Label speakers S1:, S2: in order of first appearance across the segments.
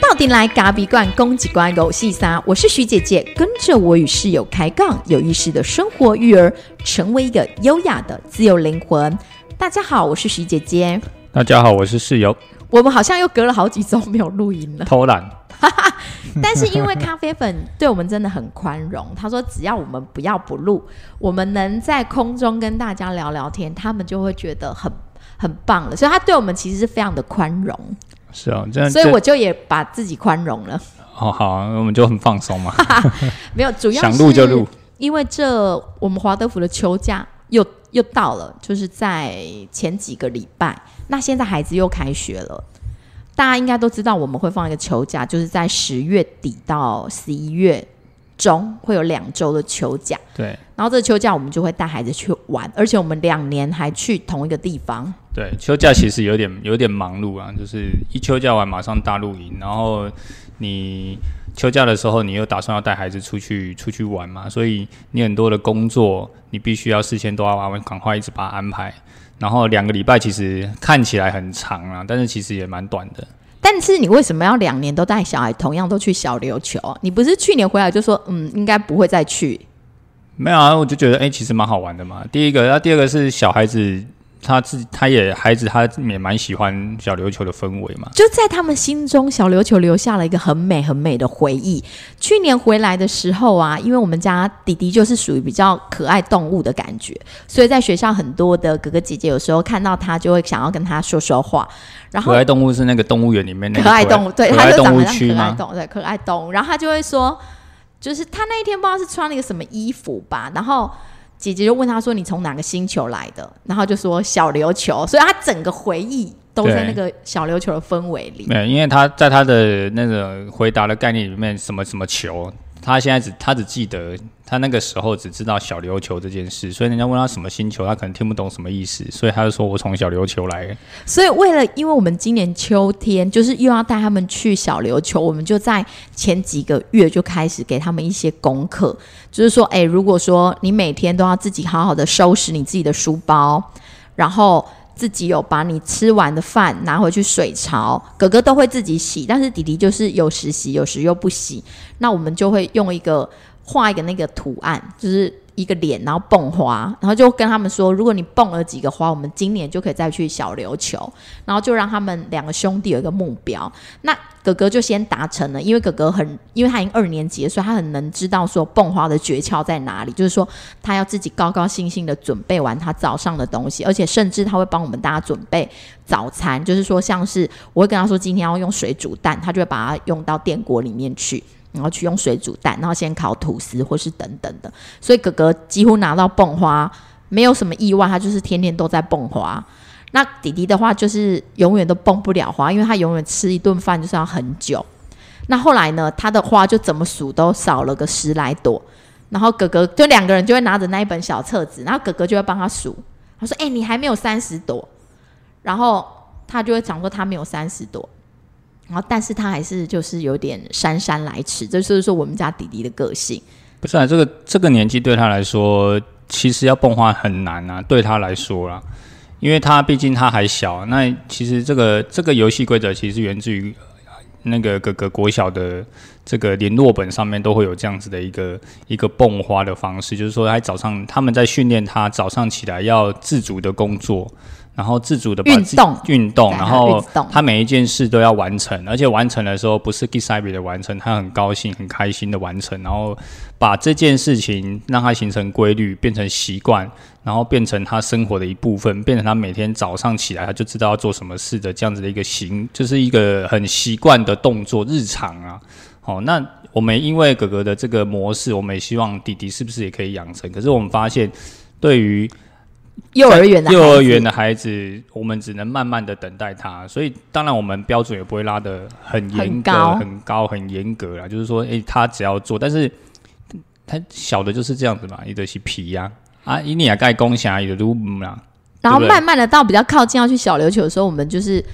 S1: 到底来咖比罐攻击关狗细沙，我是徐姐姐，跟着我与室友开杠，有意识的生活育儿，成为一个优雅的自由灵魂。大家好，我是徐姐姐。
S2: 大家好，我是室友。
S1: 我们好像又隔了好几周没有录音了，
S2: 偷懒。
S1: 但是因为咖啡粉对我们真的很宽容，他说只要我们不要不录，我们能在空中跟大家聊聊天，他们就会觉得很很棒了。所以他对我们其实是非常的宽容。
S2: 是啊，这样，
S1: 所以我就也把自己宽容了。
S2: 哦，好，我们就很放松嘛。
S1: 没有，主要
S2: 想录就录。
S1: 因为这我们华德福的秋假又又到了，就是在前几个礼拜。那现在孩子又开学了，大家应该都知道我们会放一个秋假，就是在十月底到十一月中会有两周的秋假。
S2: 对。
S1: 然后这个秋假我们就会带孩子去玩，而且我们两年还去同一个地方。
S2: 对，秋假其实有点有点忙碌啊，就是一秋假完马上大露营，然后你秋假的时候你又打算要带孩子出去出去玩嘛，所以你很多的工作你必须要事先都要完赶快一直把它安排。然后两个礼拜其实看起来很长啊，但是其实也蛮短的。
S1: 但是你为什么要两年都带小孩，同样都去小琉球？你不是去年回来就说嗯，应该不会再去？
S2: 没有啊，我就觉得哎，其实蛮好玩的嘛。第一个，那第二个是小孩子。他自己他也孩子，他也蛮喜欢小琉球的氛围嘛。
S1: 就在他们心中，小琉球留下了一个很美很美的回忆。去年回来的时候啊，因为我们家弟弟就是属于比较可爱动物的感觉，所以在学校很多的哥哥姐姐有时候看到他就会想要跟他说说话。然后
S2: 可爱动物是那个动物园里面那
S1: 可爱动物，对，
S2: 他
S1: 就长
S2: 得像
S1: 可爱动物，对，可爱动物。然后他就会说，就是他那一天不知道是穿了一个什么衣服吧，然后。姐姐就问他说：“你从哪个星球来的？”然后就说“小琉球”，所以他整个回忆都在那个小琉球的氛围里。
S2: 没有，因为他在他的那个回答的概念里面，什么什么球。他现在只他只记得他那个时候只知道小琉球这件事，所以人家问他什么星球，他可能听不懂什么意思，所以他就说我从小琉球来。
S1: 所以为了，因为我们今年秋天就是又要带他们去小琉球，我们就在前几个月就开始给他们一些功课，就是说，哎，如果说你每天都要自己好好的收拾你自己的书包，然后。自己有把你吃完的饭拿回去水槽，哥哥都会自己洗，但是弟弟就是有时洗，有时又不洗。那我们就会用一个画一个那个图案，就是。一个脸，然后蹦花，然后就跟他们说，如果你蹦了几个花，我们今年就可以再去小琉球。然后就让他们两个兄弟有一个目标。那哥哥就先达成了，因为哥哥很，因为他已经二年级，所以他很能知道说蹦花的诀窍在哪里。就是说，他要自己高高兴兴的准备完他早上的东西，而且甚至他会帮我们大家准备早餐。就是说，像是我会跟他说今天要用水煮蛋，他就会把它用到电锅里面去。然后去用水煮蛋，然后先烤吐司或是等等的，所以哥哥几乎拿到蹦花，没有什么意外，他就是天天都在蹦花。那弟弟的话就是永远都蹦不了花，因为他永远吃一顿饭就是要很久。那后来呢，他的花就怎么数都少了个十来朵，然后哥哥就两个人就会拿着那一本小册子，然后哥哥就会帮他数，他说：“哎，你还没有三十朵。”然后他就会讲说他没有三十朵。然后，但是他还是就是有点姗姗来迟，这就是说我们家弟弟的个性。
S2: 不是啊，这个这个年纪对他来说，其实要蹦花很难啊，对他来说啦，因为他毕竟他还小。那其实这个这个游戏规则其实源自于那个各个国小的这个联络本上面都会有这样子的一个一个蹦花的方式，就是说，他早上他们在训练他早上起来要自主的工作。然后自主的
S1: 运动，
S2: 运动，然后他每一件事都要完成，而且完成的时候不是 s i b 的完成，他很高兴、很开心的完成，然后把这件事情让他形成规律，变成习惯，然后变成他生活的一部分，变成他每天早上起来他就知道要做什么事的这样子的一个行，就是一个很习惯的动作，日常啊。好，那我们因为哥哥的这个模式，我们也希望弟弟是不是也可以养成？可是我们发现，对于
S1: 幼儿园的
S2: 幼儿园的孩子，我们只能慢慢的等待他，所以当然我们标准也不会拉的很严格、很高、很严格啦。就是说，哎，他只要做，但是他小的就是这样子嘛，一的是皮呀啊，伊尼亚盖公侠，有的都唔啦。
S1: 然后慢慢的到比较靠近要去小琉球的时候，我们就是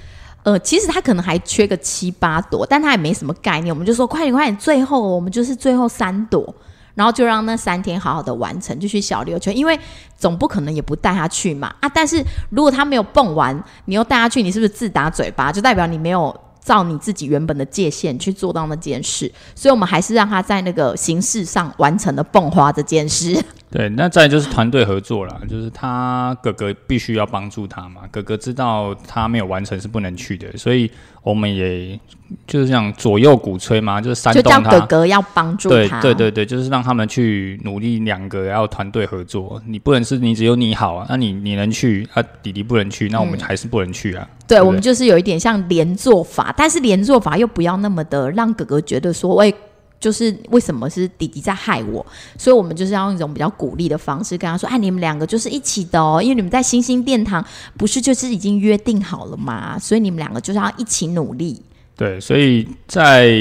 S1: 呃，其实他可能还缺个七八朵，但他也没什么概念，我们就说快点快点，最后我们就是最后三朵。然后就让那三天好好的完成，就去小琉球，因为总不可能也不带他去嘛啊！但是如果他没有蹦完，你又带他去，你是不是自打嘴巴？就代表你没有。照你自己原本的界限去做到那件事，所以我们还是让他在那个形式上完成了蹦花这件事。
S2: 对，那再就是团队合作了，就是他哥哥必须要帮助他嘛，哥哥知道他没有完成是不能去的，所以我们也就是这样左右鼓吹嘛，就是煽动他
S1: 哥哥要帮助他，
S2: 对对对，就是让他们去努力，两个要团队合作，你不能是你只有你好啊，那你你能去，啊弟弟不能去，那我们还是不能去啊。
S1: 对，我们就是有一点像连坐法，但是连坐法又不要那么的让哥哥觉得说，喂。就是为什么是弟弟在害我，所以我们就是要用一种比较鼓励的方式跟他说：“哎，你们两个就是一起的哦，因为你们在星星殿堂不是就是已经约定好了吗？所以你们两个就是要一起努力。”
S2: 对，所以在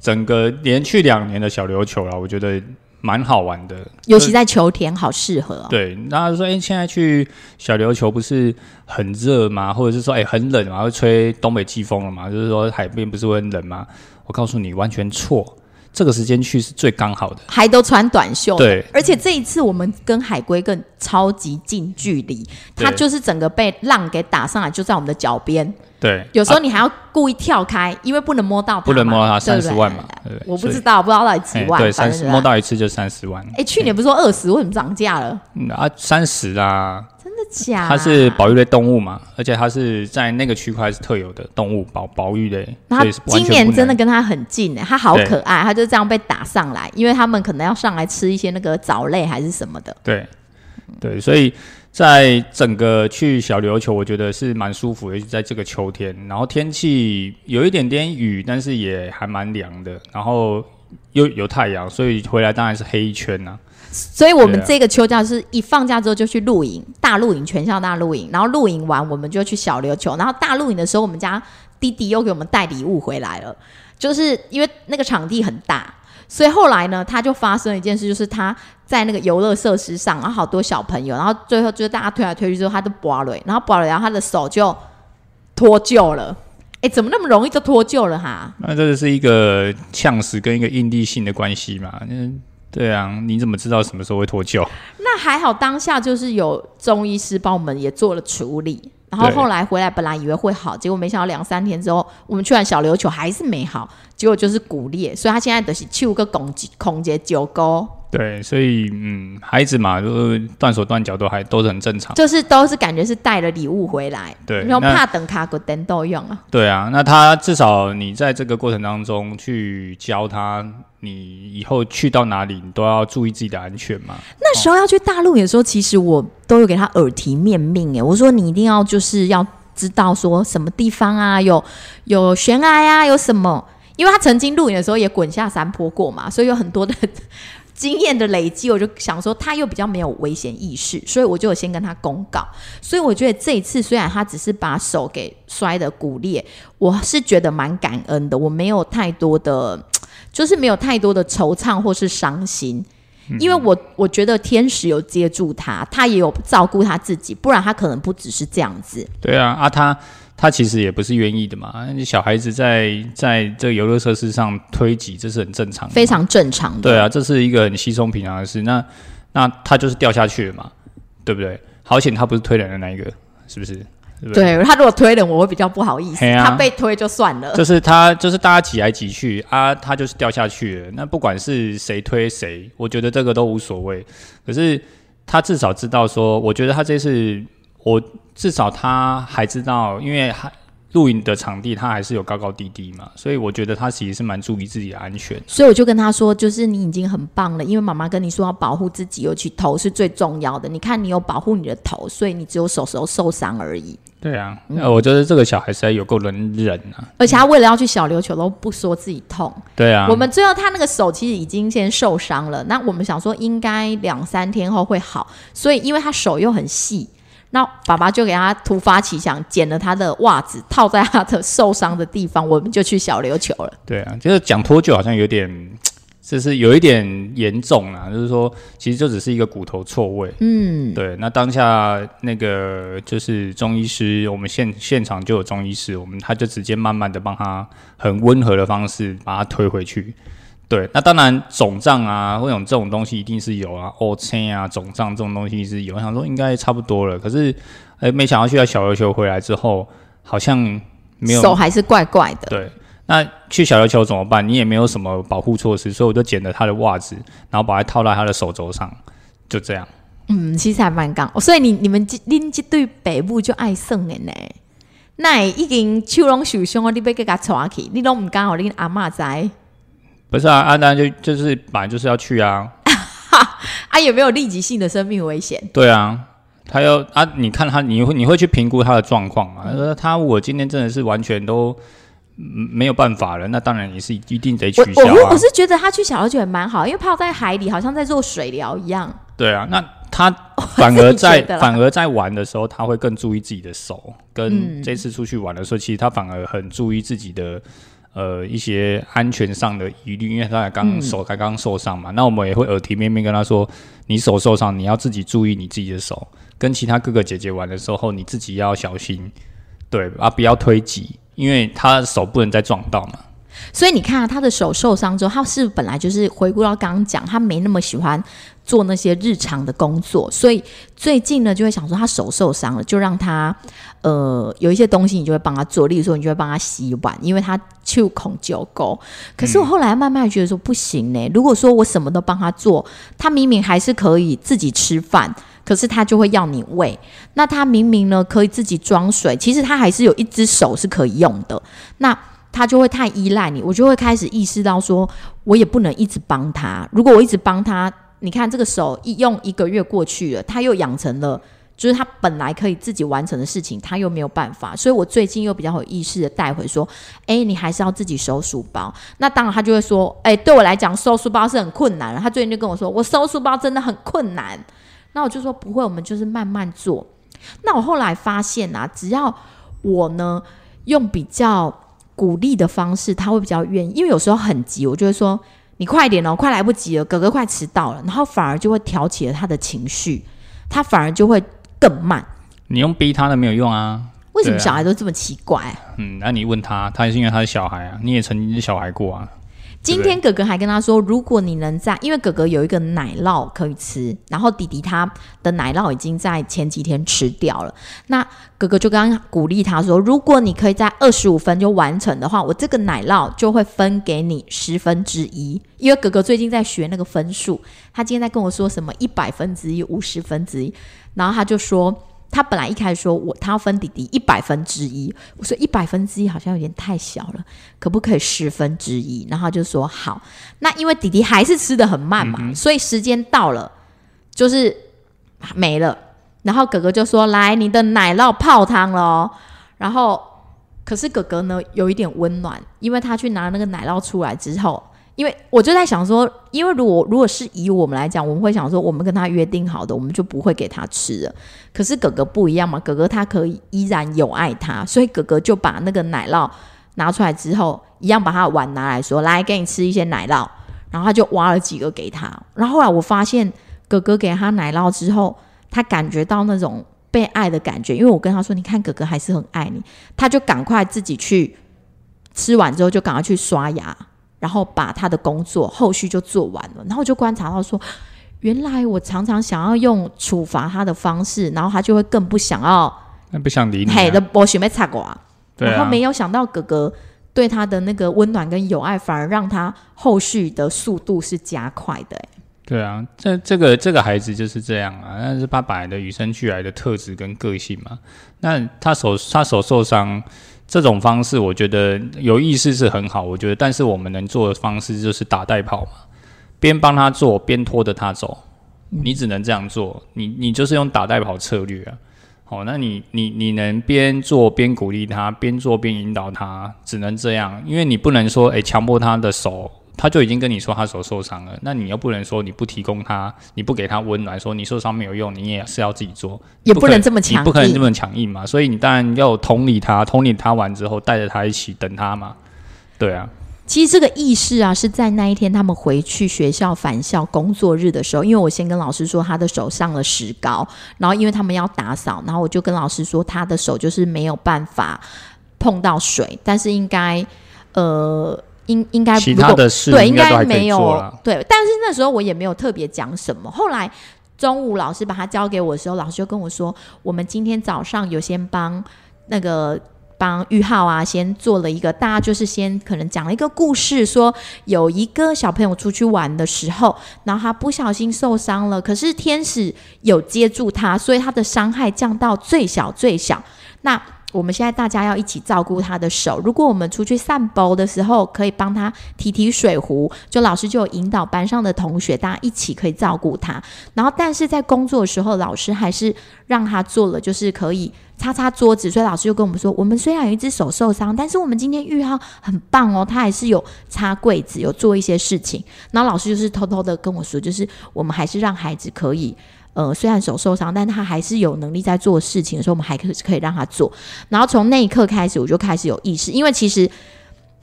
S2: 整个连续两年的小琉球了，我觉得蛮好玩的，
S1: 尤其在秋天，好适合。
S2: 对，然后说：“哎，现在去小琉球不是很热吗？或者是说，哎，很冷嘛，会吹东北季风了嘛？就是说海边不是会很冷吗？”我告诉你，完全错。这个时间去是最刚好的，
S1: 还都穿短袖。
S2: 对，
S1: 而且这一次我们跟海龟更超级近距离，它就是整个被浪给打上来，就在我们的脚边。
S2: 对，
S1: 有时候你还要故意跳开，因为不能摸到它，
S2: 不能摸到它三十万嘛。
S1: 我不知道，不知道到底几万，
S2: 对，三十摸到一次就三十万。
S1: 哎，去年不是说二十，为什么涨价了？
S2: 啊，三十啦。
S1: 假？
S2: 它是保育类动物嘛，而且它是在那个区块是特有的动物保保育类，所以
S1: 今年真的跟它很近呢，它好可爱，它就这样被打上来，因为他们可能要上来吃一些那个藻类还是什么的。
S2: 对，对，所以在整个去小琉球，我觉得是蛮舒服的，在这个秋天，然后天气有一点点雨，但是也还蛮凉的，然后又有太阳，所以回来当然是黑一圈呐。
S1: 所以，我们这个秋假是一放假之后就去露营，大露营，全校大露营。然后露营完，我们就去小琉球。然后大露营的时候，我们家弟弟又给我们带礼物回来了，就是因为那个场地很大，所以后来呢，他就发生了一件事，就是他在那个游乐设施上，然后好多小朋友，然后最后就是大家推来推去之后，他就拔了，然后拔了，然后他的手就脱臼了。哎，怎么那么容易就脱臼了哈？
S2: 那这是一个呛死跟一个应力性的关系嘛？嗯。对啊，你怎么知道什么时候会脱臼？
S1: 那还好，当下就是有中医师帮我们也做了处理，然后后来回来本来以为会好，结果没想到两三天之后，我们去完小琉球还是没好，结果就是骨裂，所以他现在的是七五个孔孔节九沟。
S2: 对，所以嗯，孩子嘛，就是断手断脚都还都是很正常，
S1: 就是都是感觉是带了礼物回来，
S2: 对，
S1: 然后怕等卡个灯都用啊。
S2: 对啊，那他至少你在这个过程当中去教他，你以后去到哪里，你都要注意自己的安全嘛。
S1: 那时候要去大陆的时候，其实我都有给他耳提面命哎，我说你一定要就是要知道说什么地方啊，有有悬崖啊，有什么，因为他曾经露营的时候也滚下山坡过嘛，所以有很多的。经验的累积，我就想说他又比较没有危险意识，所以我就先跟他公告。所以我觉得这一次虽然他只是把手给摔的骨裂，我是觉得蛮感恩的。我没有太多的，就是没有太多的惆怅或是伤心，因为我我觉得天使有接住他，他也有照顾他自己，不然他可能不只是这样子。
S2: 对啊，啊他。他其实也不是愿意的嘛，小孩子在在这游乐设施上推挤，这是很正常的，
S1: 非常正常的。
S2: 对啊，这是一个很稀松平常的事。那那他就是掉下去了嘛，对不对？好险他不是推人的那一个，是不是？
S1: 对他如果推人，我会比较不好意思。他被推就算了。
S2: 就是他就是大家挤来挤去啊，他就是掉下去了。那不管是谁推谁，我觉得这个都无所谓。可是他至少知道说，我觉得他这次。我至少他还知道，因为还露营的场地，他还是有高高低低嘛，所以我觉得他其实是蛮注意自己的安全。
S1: 所以我就跟他说，就是你已经很棒了，因为妈妈跟你说要保护自己，尤其头是最重要的。你看你有保护你的头，所以你只有手手受伤而已。
S2: 对啊，那我觉得这个小孩实在有够能忍啊！
S1: 而且他为了要去小琉球都不说自己痛。
S2: 对啊，
S1: 我们最后他那个手其实已经先受伤了，那我们想说应该两三天后会好，所以因为他手又很细。那爸爸就给他突发奇想，剪了他的袜子套在他的受伤的地方，我们就去小琉球了。
S2: 对啊，就是讲脱臼好像有点，就是有一点严重啊。就是说，其实就只是一个骨头错位。嗯，对。那当下那个就是中医师，我们现现场就有中医师，我们他就直接慢慢的帮他很温和的方式把他推回去。对，那当然肿胀啊，或者这种东西一定是有啊，O C 啊，肿胀这种东西是有。我想说应该差不多了，可是哎，没想到去到小琉球回来之后，好像没有
S1: 手还是怪怪的。
S2: 对，那去小琉球怎么办？你也没有什么保护措施，所以我就捡了他的袜子，然后把它套在他的手肘上，就这样。
S1: 嗯，其实还蛮刚，所以你你们这恁这对北部就爱算的呢。那已经手拢受伤了，你别给他抓去，你拢唔刚好你阿妈在。
S2: 不是啊，阿丹就就是本来就是要去啊。
S1: 啊，有没有立即性的生命危险？
S2: 对啊，他要啊，你看他，你会你会去评估他的状况嘛？他说他我今天真的是完全都没有办法了，那当然也是一定得取消啊。
S1: 我我是觉得他去小琉球也蛮好，因为泡在海里好像在做水疗一样。
S2: 对啊，那。他 反而在反而在玩的时候，他会更注意自己的手。跟这次出去玩的时候，其实他反而很注意自己的呃一些安全上的疑虑，因为他才刚手才刚受伤嘛。那我们也会耳提面命跟他说：“你手受伤，你要自己注意你自己的手。跟其他哥哥姐姐玩的时候，你自己要小心，对啊，不要推挤，因为他手不能再撞到嘛。”
S1: 所以你看啊，他的手受伤之后，他是本来就是回顾到刚刚讲，他没那么喜欢做那些日常的工作，所以最近呢就会想说，他手受伤了，就让他呃有一些东西，你就会帮他做，例如说你就会帮他洗碗，因为他就孔就够。可是我后来慢慢觉得说不行呢，如果说我什么都帮他做，他明明还是可以自己吃饭，可是他就会要你喂。那他明明呢可以自己装水，其实他还是有一只手是可以用的。那他就会太依赖你，我就会开始意识到说，我也不能一直帮他。如果我一直帮他，你看这个手一用一个月过去了，他又养成了，就是他本来可以自己完成的事情，他又没有办法。所以我最近又比较有意识的带回说，哎，你还是要自己收书包。那当然他就会说，哎，对我来讲收书包是很困难。他最近就跟我说，我收书包真的很困难。那我就说不会，我们就是慢慢做。那我后来发现啊，只要我呢用比较。鼓励的方式，他会比较愿意，因为有时候很急，我就会说你快点哦，快来不及了，哥哥快迟到了，然后反而就会挑起了他的情绪，他反而就会更慢。
S2: 你用逼他的没有用啊？
S1: 为什么小孩都这么奇怪？
S2: 嗯，那你问他，他是因为他是小孩啊，你也曾经是小孩过啊。
S1: 今天哥哥还跟他说，如果你能在，因为哥哥有一个奶酪可以吃，然后弟弟他的奶酪已经在前几天吃掉了。那哥哥就刚刚鼓励他说，如果你可以在二十五分就完成的话，我这个奶酪就会分给你十分之一。因为哥哥最近在学那个分数，他今天在跟我说什么一百分之一、五十分之一，然后他就说。他本来一开始说我他要分弟弟一百分之一，我说一百分之一好像有点太小了，可不可以十分之一？然后他就说好。那因为弟弟还是吃的很慢嘛，所以时间到了就是没了。然后哥哥就说：“来，你的奶酪泡汤了。”然后可是哥哥呢有一点温暖，因为他去拿那个奶酪出来之后。因为我就在想说，因为如果如果是以我们来讲，我们会想说，我们跟他约定好的，我们就不会给他吃了。可是哥哥不一样嘛，哥哥他可以依然有爱他，所以哥哥就把那个奶酪拿出来之后，一样把他碗拿来说，来给你吃一些奶酪。然后他就挖了几个给他。然后后来我发现，哥哥给他奶酪之后，他感觉到那种被爱的感觉。因为我跟他说，你看哥哥还是很爱你，他就赶快自己去吃完之后，就赶快去刷牙。然后把他的工作后续就做完了，然后就观察到说，原来我常常想要用处罚他的方式，然后他就会更不想要，
S2: 那不想理你。
S1: 嘿的，我学没擦过啊。
S2: 然
S1: 后没有想到哥哥对他的那个温暖跟友爱，反而让他后续的速度是加快的。
S2: 对啊，这这个这个孩子就是这样啊，那是他本来的与生俱来的特质跟个性嘛。那他手他手受伤。这种方式我觉得有意识是很好，我觉得，但是我们能做的方式就是打带跑嘛，边帮他做边拖着他走，你只能这样做，你你就是用打带跑策略啊，好，那你你你能边做边鼓励他，边做边引导他，只能这样，因为你不能说诶强迫他的手。他就已经跟你说他手受伤了，那你又不能说你不提供他，你不给他温暖，说你受伤没有用，你也是要自己做，
S1: 也不能这么强，
S2: 不可能这么强硬嘛。所以你当然要同理他，同理他完之后，带着他一起等他嘛。对啊，
S1: 其实这个意识啊，是在那一天他们回去学校返校工作日的时候，因为我先跟老师说他的手上了石膏，然后因为他们要打扫，然后我就跟老师说他的手就是没有办法碰到水，但是应该呃。应应该
S2: 其他的事
S1: 对应该没有对，但是那时候我也没有特别讲什么。后来中午老师把它交给我的时候，老师就跟我说，我们今天早上有先帮那个。帮玉浩啊，先做了一个，大家就是先可能讲了一个故事，说有一个小朋友出去玩的时候，然后他不小心受伤了，可是天使有接住他，所以他的伤害降到最小最小。那我们现在大家要一起照顾他的手。如果我们出去散步的时候，可以帮他提提水壶，就老师就有引导班上的同学，大家一起可以照顾他。然后，但是在工作的时候，老师还是让他做了，就是可以擦擦桌子。所以老师就跟我们说，我们虽然有一只手受伤，但是我们今天玉浩很棒哦，他还是有擦柜子，有做一些事情。然后老师就是偷偷的跟我说，就是我们还是让孩子可以。呃，虽然手受伤，但他还是有能力在做事情的时候，我们还可以可以让他做。然后从那一刻开始，我就开始有意识，因为其实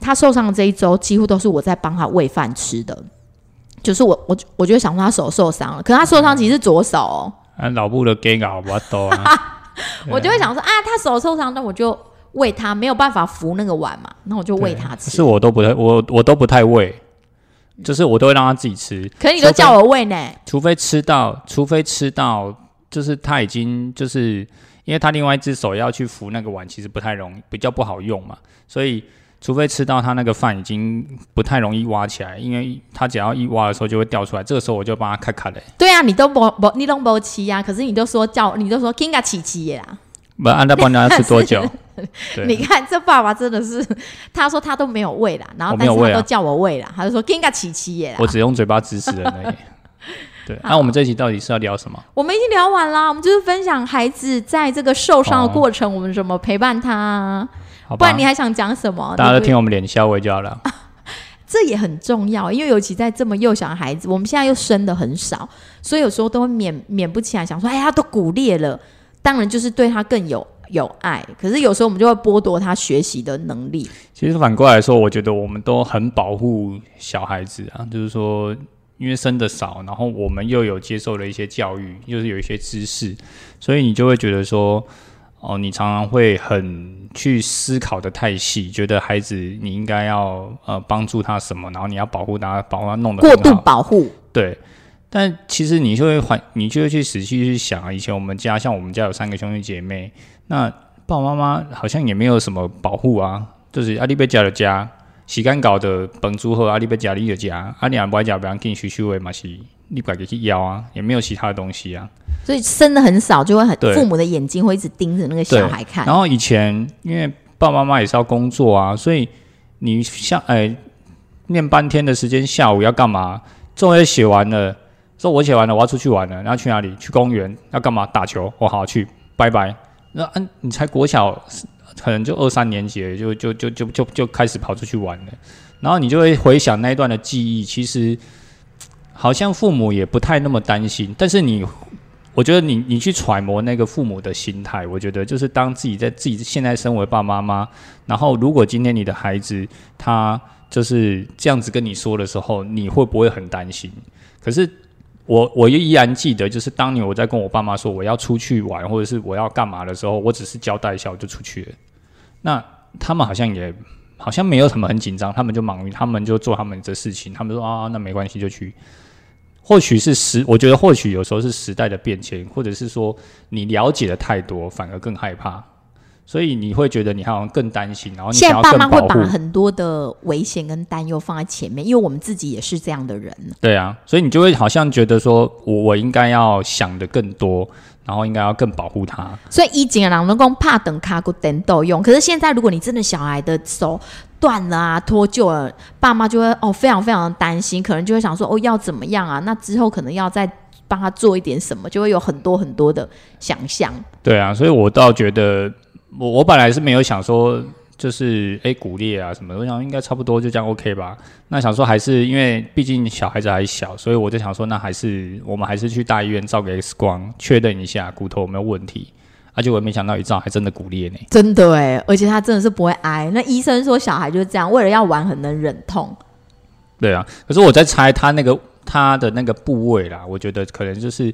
S1: 他受伤的这一周，几乎都是我在帮他喂饭吃的。就是我我我就想说他手受伤了，可他受伤其实是左手哦，
S2: 啊，脑部的 gay 搞不多啊，
S1: 我就会想说啊，他手受伤，那我就喂他，没有办法扶那个碗嘛，那我就喂他吃。
S2: 是我都不太，我我都不太喂，就是我都会让他自己吃。
S1: 可你都叫我喂呢，
S2: 除非吃到，除非吃到，就是他已经就是，因为他另外一只手要去扶那个碗，其实不太容易，比较不好用嘛，所以除非吃到他那个饭已经不太容易挖起来，因为他只要一挖的时候就会掉出来，这个时候我就帮他咔咔嘞。
S1: 对啊，你都不不你都不吃呀，可是你都说叫你都说 Kinga 琪琪耶啦。
S2: 不，按照帮他吃多久？
S1: 你看这爸爸真的是，他说他都没有喂啦，然后但是他都叫我喂啦，他就说 Kinga 琪琪耶啦。
S2: 我只用嘴巴指使人而已。对，那、我们这一集到底是要聊什么？
S1: 我们已经聊完啦，我们就是分享孩子在这个受伤的过程，我们怎么陪伴他不然你，还想讲什么？
S2: 大家都听我们脸笑微就好了。
S1: 这也很重要，因为尤其在这么幼小的孩子，我们现在又生的很少，所以有时候都会免免不起来想说，哎，呀都骨裂了，当然就是对他更有有爱。可是有时候我们就会剥夺他学习的能力。
S2: 其实反过来说，我觉得我们都很保护小孩子啊，就是说，因为生的少，然后我们又有接受了一些教育，又是有一些知识，所以你就会觉得说，哦，你常常会很去思考的太细，觉得孩子你应该要呃帮助他什么，然后你要保护他，保护他弄得
S1: 过度，保护，
S2: 对。但其实你就会还，你就会去仔细去想啊，以前我们家像我们家有三个兄弟姐妹，那爸爸妈妈好像也没有什么保护啊，就是阿里贝家的家，时间搞的本租后阿里贝家里的家，阿里安不爱家不让给你去修的嘛是，你不给去要啊，也没有其他的东西啊。
S1: 所以生的很少，就会很父母的眼睛会一直盯着那个小孩看。
S2: 然后以前因为爸爸妈妈也是要工作啊，所以你像哎、念半天的时间，下午要干嘛？作业写完了，说我写完了，我要出去玩了，然后去哪里？去公园要干嘛？打球。我好去，拜拜。那嗯、你才国小，可能就二三年级，就就就就就就开始跑出去玩了，然后你就会回想那一段的记忆，其实好像父母也不太那么担心，但是你我觉得你你去揣摩那个父母的心态，我觉得就是当自己在自己现在身为爸爸妈妈，然后如果今天你的孩子他就是这样子跟你说的时候，你会不会很担心？可是我我依然记得，就是当年我在跟我爸妈说我要出去玩，或者是我要干嘛的时候，我只是交代一下我就出去了。那他们好像也好像没有什么很紧张，他们就忙于他们就做他们的事情，他们说啊那没关系就去。或许是时，我觉得或许有时候是时代的变迁，或者是说你了解的太多，反而更害怕，所以你会觉得你好像更担心，然后你
S1: 现在爸妈会把。很多的危险跟担忧放在前面，因为我们自己也是这样的人。
S2: 对啊，所以你就会好像觉得说我我应该要想的更多，然后应该要更保护他。
S1: 所以以前的人都讲怕等卡骨等都用，可是现在如果你真的小孩的手断了啊、脱臼了，爸妈就会哦非常非常的担心，可能就会想说哦要怎么样啊？那之后可能要再帮他做一点什么，就会有很多很多的想象。
S2: 对啊，所以我倒觉得我我本来是没有想说就是诶骨裂啊什么的，我想应该差不多就这样 OK 吧。那想说还是因为毕竟小孩子还小，所以我就想说那还是我们还是去大医院照个 X 光确认一下骨头有没有问题。而且我没想到一照还真的骨裂呢。
S1: 真的哎，而且他真的是不会挨。那医生说小孩就是这样，为了要玩很能忍痛。
S2: 对啊，可是我在猜他那个他的那个部位啦，我觉得可能就是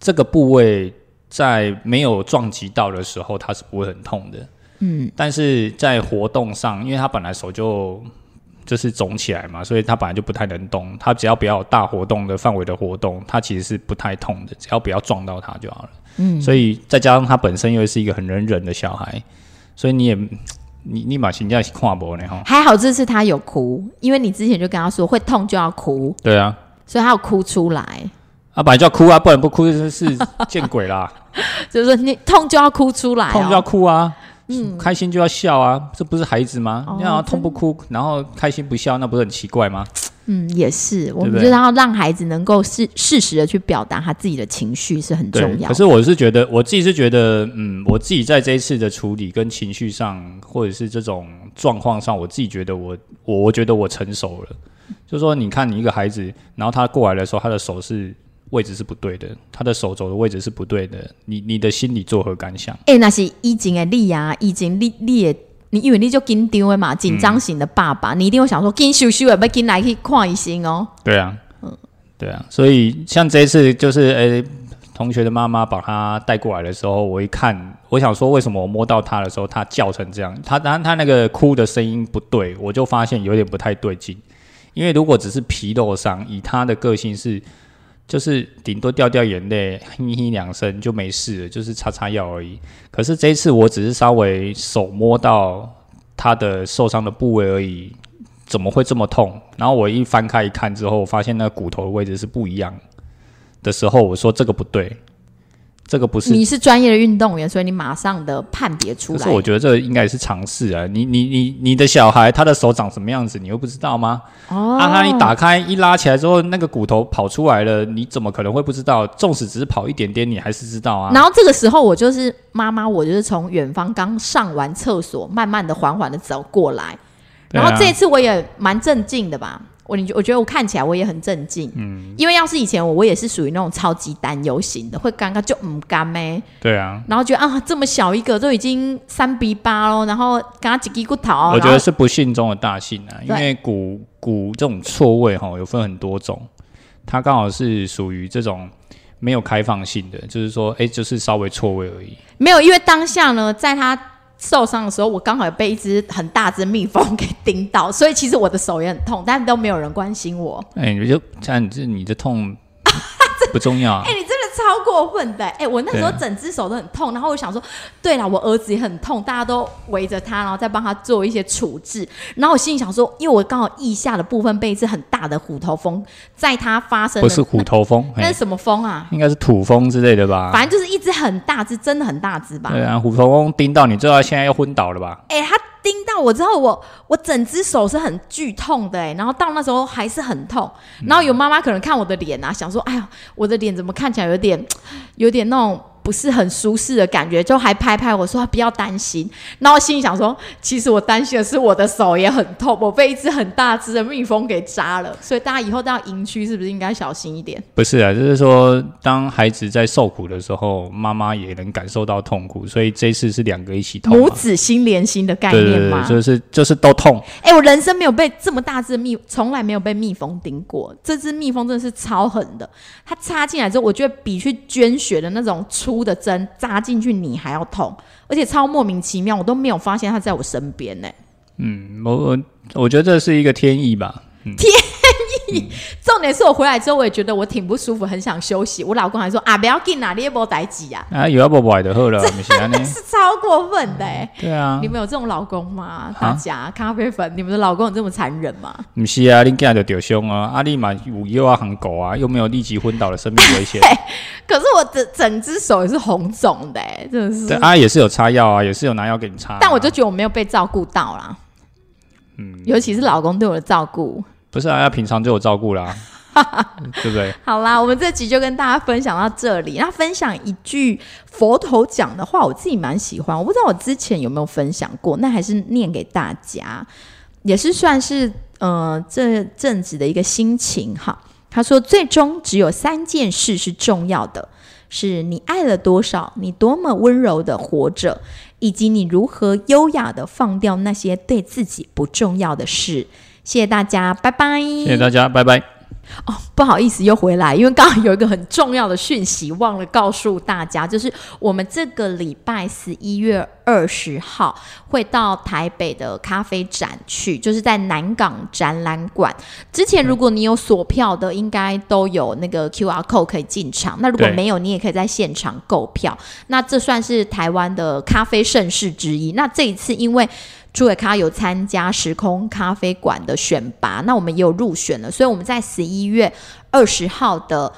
S2: 这个部位在没有撞击到的时候，它是不会很痛的。嗯，但是在活动上，因为他本来手就就是肿起来嘛，所以他本来就不太能动。他只要不要有大活动的范围的活动，他其实是不太痛的，只要不要撞到他就好了。嗯，所以再加上他本身又是一个很能忍的小孩，所以你也你你把评价跨博呢哈。
S1: 还好这次他有哭，因为你之前就跟他说会痛就要哭。
S2: 对啊，
S1: 所以他要哭出来。
S2: 啊，本来就要哭啊，不然不哭就是见鬼啦。
S1: 就是说你痛就要哭出来，
S2: 痛就要哭啊。嗯，开心就要笑啊，这不是孩子吗？你要痛不哭，然后开心不笑，那不是很奇怪吗？
S1: 嗯，也是，我们就是要让孩子能够适适时的去表达他自己的情绪是很重要。
S2: 可是我是觉得，我自己是觉得，嗯，我自己在这一次的处理跟情绪上，或者是这种状况上，我自己觉得我我我觉得我成熟了。就是说，你看你一个孩子，然后他过来的时候，他的手是。位置是不对的，他的手肘的位置是不对的。你你的心里作何感想？
S1: 哎，那是以前的你啊，以前你你也，你以为你就紧张的嘛，紧张型的爸爸，你一定会想说，紧羞羞的，要紧来去看医生哦。
S2: 对啊，嗯，对啊。所以像这一次，就是诶，同学的妈妈把他带过来的时候，我一看，我想说，为什么我摸到他的时候，他叫成这样？他当然他那个哭的声音不对，我就发现有点不太对劲。因为如果只是皮肉伤，以他的个性是。就是顶多掉掉眼泪，哼哼两声就没事了，就是擦擦药而已。可是这一次我只是稍微手摸到他的受伤的部位而已，怎么会这么痛？然后我一翻开一看之后，发现那骨头的位置是不一样的时候，我说这个不对。这个不是
S1: 你是专业的运动员，所以你马上的判别出来。
S2: 可是我觉得这应该是尝试啊！你你你你的小孩他的手长什么样子，你又不知道吗？哦，啊，他一打开一拉起来之后，那个骨头跑出来了，你怎么可能会不知道？纵使只是跑一点点，你还是知道啊。
S1: 然后这个时候，我就是妈妈，我就是从远方刚上完厕所，慢慢的、缓缓的走过来。然后这次我也蛮镇静的吧。我你我觉得我看起来我也很镇静，嗯，因为要是以前我我也是属于那种超级担忧型的，会尴尬就唔干咩，
S2: 对啊，
S1: 然后觉得啊这么小一个都已经三比八喽，然后刚刚几滴骨头，
S2: 我觉得是不幸中的大幸啊，因为骨骨这种错位哈有分很多种，它刚好是属于这种没有开放性的，就是说哎就是稍微错位而已，
S1: 没有，因为当下呢在他。受伤的时候，我刚好被一只很大只蜜蜂给叮到，所以其实我的手也很痛，但都没有人关心我。
S2: 哎，你就像你这你的痛不重要。
S1: 哎，你真的超过分的。哎，我那时候整只手都很痛，然后我想说，对了，我儿子也很痛，大家都围着他，然后再帮他做一些处置。然后我心里想说，因为我刚好腋下的部分被一只很大的虎头蜂，在它发生
S2: 不是虎头蜂，
S1: 那是什么蜂啊？
S2: 应该是土蜂之类的吧？
S1: 反正就是一只很大只，真的很大只吧？
S2: 对啊，虎头蜂叮到你，知道现在要昏倒了吧？
S1: 哎，它叮到我之后，我我整只手是很剧痛的，哎，然后到那时候还是很痛。然后有妈妈可能看我的脸啊，想说，哎呀，我的脸怎么看起来有点有点那种。不是很舒适的感觉，就还拍拍我说不要担心。然后心里想说，其实我担心的是我的手也很痛，我被一只很大只的蜜蜂给扎了。所以大家以后到营区是不是应该小心一点？
S2: 不是啊，就是说当孩子在受苦的时候，妈妈也能感受到痛苦，所以这次是两个一起痛，
S1: 母子心连心的概念吗？
S2: 就是就是都痛。
S1: 哎，我人生没有被这么大只的蜜，从来没有被蜜蜂叮过。这只蜜蜂真的是超狠的，它插进来之后，我觉得比去捐血的那种。粗的针扎进去，你还要痛，而且超莫名其妙，我都没有发现他在我身边呢。
S2: 嗯，我我我觉得这是一个天意吧。
S1: 嗯天意，重点是我回来之后，我也觉得我挺不舒服，很想休息。我老公还说啊，不要紧啊，你也不待机啊。
S2: 啊，有要不坏的喝了，
S1: 真的 是超过分的。
S2: 对啊，
S1: 你们有这种老公吗？大家咖啡粉，你们的老公有这么残忍吗？
S2: 不是啊，你今日就丢凶啊，阿丽嘛有又要喊狗啊，又没有立即昏倒的生命危险。
S1: 可是我整整只手也是红肿的，真的是。
S2: 对啊，也是有擦药啊，也是有拿药给你擦。
S1: 但我就觉得我没有被照顾到啦。嗯，尤其是老公对我的照顾，
S2: 不是啊，要平常就有照顾啦，对不对？
S1: 好啦，我们这集就跟大家分享到这里。那分享一句佛头讲的话，我自己蛮喜欢，我不知道我之前有没有分享过，那还是念给大家，也是算是呃这阵子的一个心情哈。他说，最终只有三件事是重要的，是你爱了多少，你多么温柔的活着。以及你如何优雅的放掉那些对自己不重要的事。谢谢大家，拜拜。
S2: 谢谢大家，拜拜。
S1: 哦，不好意思，又回来，因为刚刚有一个很重要的讯息忘了告诉大家，就是我们这个礼拜十一月二十号会到台北的咖啡展去，就是在南港展览馆。之前如果你有锁票的，应该都有那个 Q R code 可以进场。那如果没有，你也可以在现场购票。那这算是台湾的咖啡盛事之一。那这一次因为朱伟咖有参加时空咖啡馆的选拔，那我们也有入选了，所以我们在十一月二十号的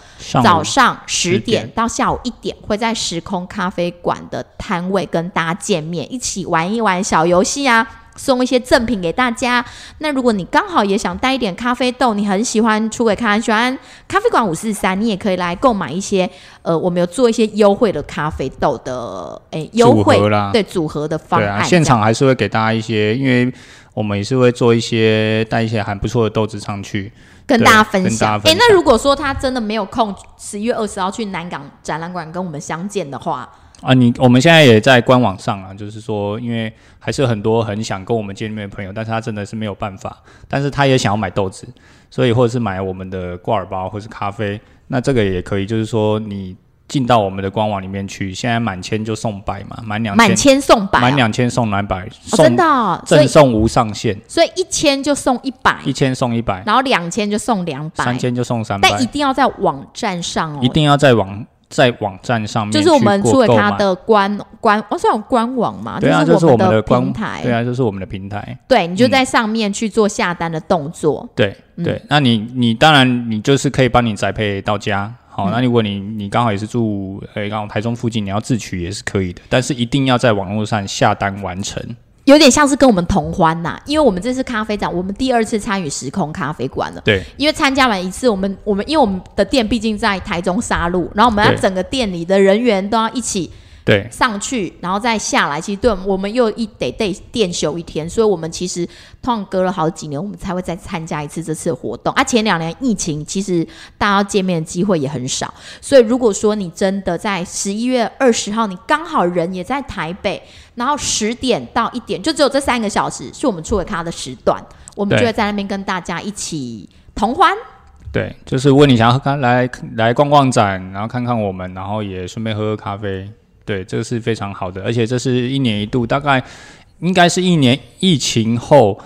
S1: 早上十点到下午一点，会在时空咖啡馆的摊位跟大家见面，一起玩一玩小游戏啊。送一些赠品给大家。那如果你刚好也想带一点咖啡豆，你很喜欢出轨咖，喜欢咖啡馆五四三，你也可以来购买一些。呃，我们有做一些优惠的咖啡豆的，诶，优惠
S2: 啦，
S1: 对组合的方案。
S2: 现场还是会给大家一些，因为我们也是会做一些带一些还不错的豆子上去，
S1: 跟大家分享。哎，那如果说他真的没有空，十一月二十号去南港展览馆跟我们相见的话。
S2: 啊，你我们现在也在官网上啊，就是说，因为还是很多很想跟我们见面的朋友，但是他真的是没有办法，但是他也想要买豆子，所以或者是买我们的挂耳包或是咖啡，那这个也可以，就是说你进到我们的官网里面去，现在满千就送百嘛，满两
S1: 满千送百，
S2: 满两千送两百，
S1: 真的，
S2: 赠送无上限，
S1: 所以一千就送一百，
S2: 一千送一百，
S1: 然后两千就送两百，
S2: 三千就送三百，
S1: 但一定要在网站上哦，
S2: 一定要在网。在网站上面，
S1: 就是我们出了它的官官，哦，是有官网嘛？
S2: 对啊，
S1: 就是
S2: 我们的
S1: 平台。
S2: 对啊，就是我们的平台。
S1: 对，你就在上面去做下单的动作。
S2: 对对，那你你当然你就是可以帮你宅配到家。好，那如果你你刚好也是住诶，刚好台中附近，你要自取也是可以的，但是一定要在网络上下单完成。
S1: 有点像是跟我们同欢呐，因为我们这次咖啡展，我们第二次参与时空咖啡馆了。
S2: 对，
S1: 因为参加完一次，我们我们因为我们的店毕竟在台中沙路，然后我们要整个店里的人员都要一起。
S2: 对，
S1: 上去然后再下来，其实对我们又一得得店休一天，所以我们其实通常隔了好几年，我们才会再参加一次这次活动。啊，前两年疫情，其实大家见面的机会也很少，所以如果说你真的在十一月二十号，你刚好人也在台北，然后十点到一点，就只有这三个小时是我们出给他的时段，我们就会在那边跟大家一起同欢。
S2: 对，就是问你想要看来来逛逛展，然后看看我们，然后也顺便喝喝咖啡。对，这个是非常好的，而且这是一年一度，大概应该是一年疫情后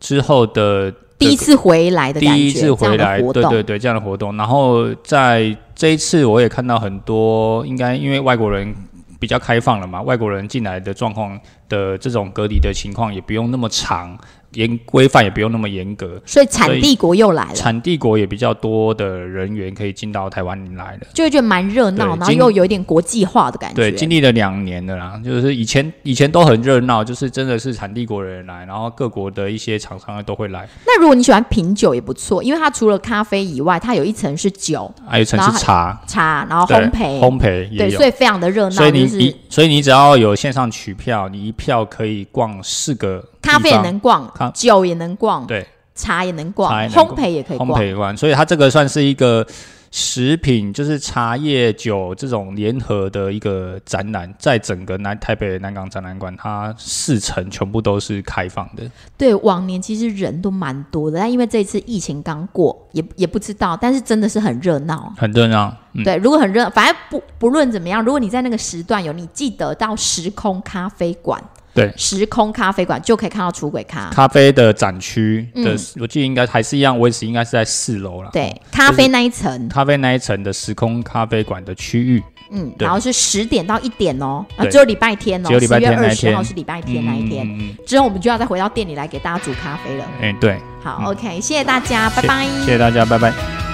S2: 之后的
S1: 第一次回来的
S2: 第一次回来，对对对，这样的活动。然后在这一次，我也看到很多，应该因为外国人比较开放了嘛，外国人进来的状况的这种隔离的情况也不用那么长。严规范也不用那么严格，
S1: 所以产地国又来了。
S2: 产地国也比较多的人员可以进到台湾来了，
S1: 就会觉得蛮热闹，然后又有一点国际化的感觉。
S2: 对，经历了两年的啦，就是以前以前都很热闹，就是真的是产地国人来，然后各国的一些厂商都会来。
S1: 那如果你喜欢品酒也不错，因为它除了咖啡以外，它有一层是酒，
S2: 还有一层是茶，
S1: 茶，然后烘焙，
S2: 烘焙也
S1: 有，所以非常的热闹。
S2: 所以你，所以你只要有线上取票，你一票可以逛四个。
S1: 咖啡也能逛，酒也能逛，
S2: 对，
S1: 茶也能逛，烘焙也可以
S2: 烘焙逛，所以它这个算是一个食品，就是茶叶酒这种联合的一个展览，在整个南台北南港展览馆，它四层全部都是开放的。
S1: 对，往年其实人都蛮多的，但因为这次疫情刚过，也也不知道，但是真的是很热闹，
S2: 很热闹。
S1: 对，如果很热，反正不不论怎么样，如果你在那个时段有，你记得到时空咖啡馆。
S2: 对，
S1: 时空咖啡馆就可以看到出轨咖。
S2: 咖啡的展区的，我记得应该还是一样位置，应该是在四楼了。
S1: 对，咖啡那一层，
S2: 咖啡那一层的时空咖啡馆的区域，
S1: 嗯，然后是十点到一点哦，啊，只有礼拜天哦，
S2: 只有礼拜天
S1: 二十号是礼拜天那一天，之后我们就要再回到店里来给大家煮咖啡了。
S2: 哎，对，
S1: 好，OK，谢谢大家，拜拜，
S2: 谢谢大家，拜拜。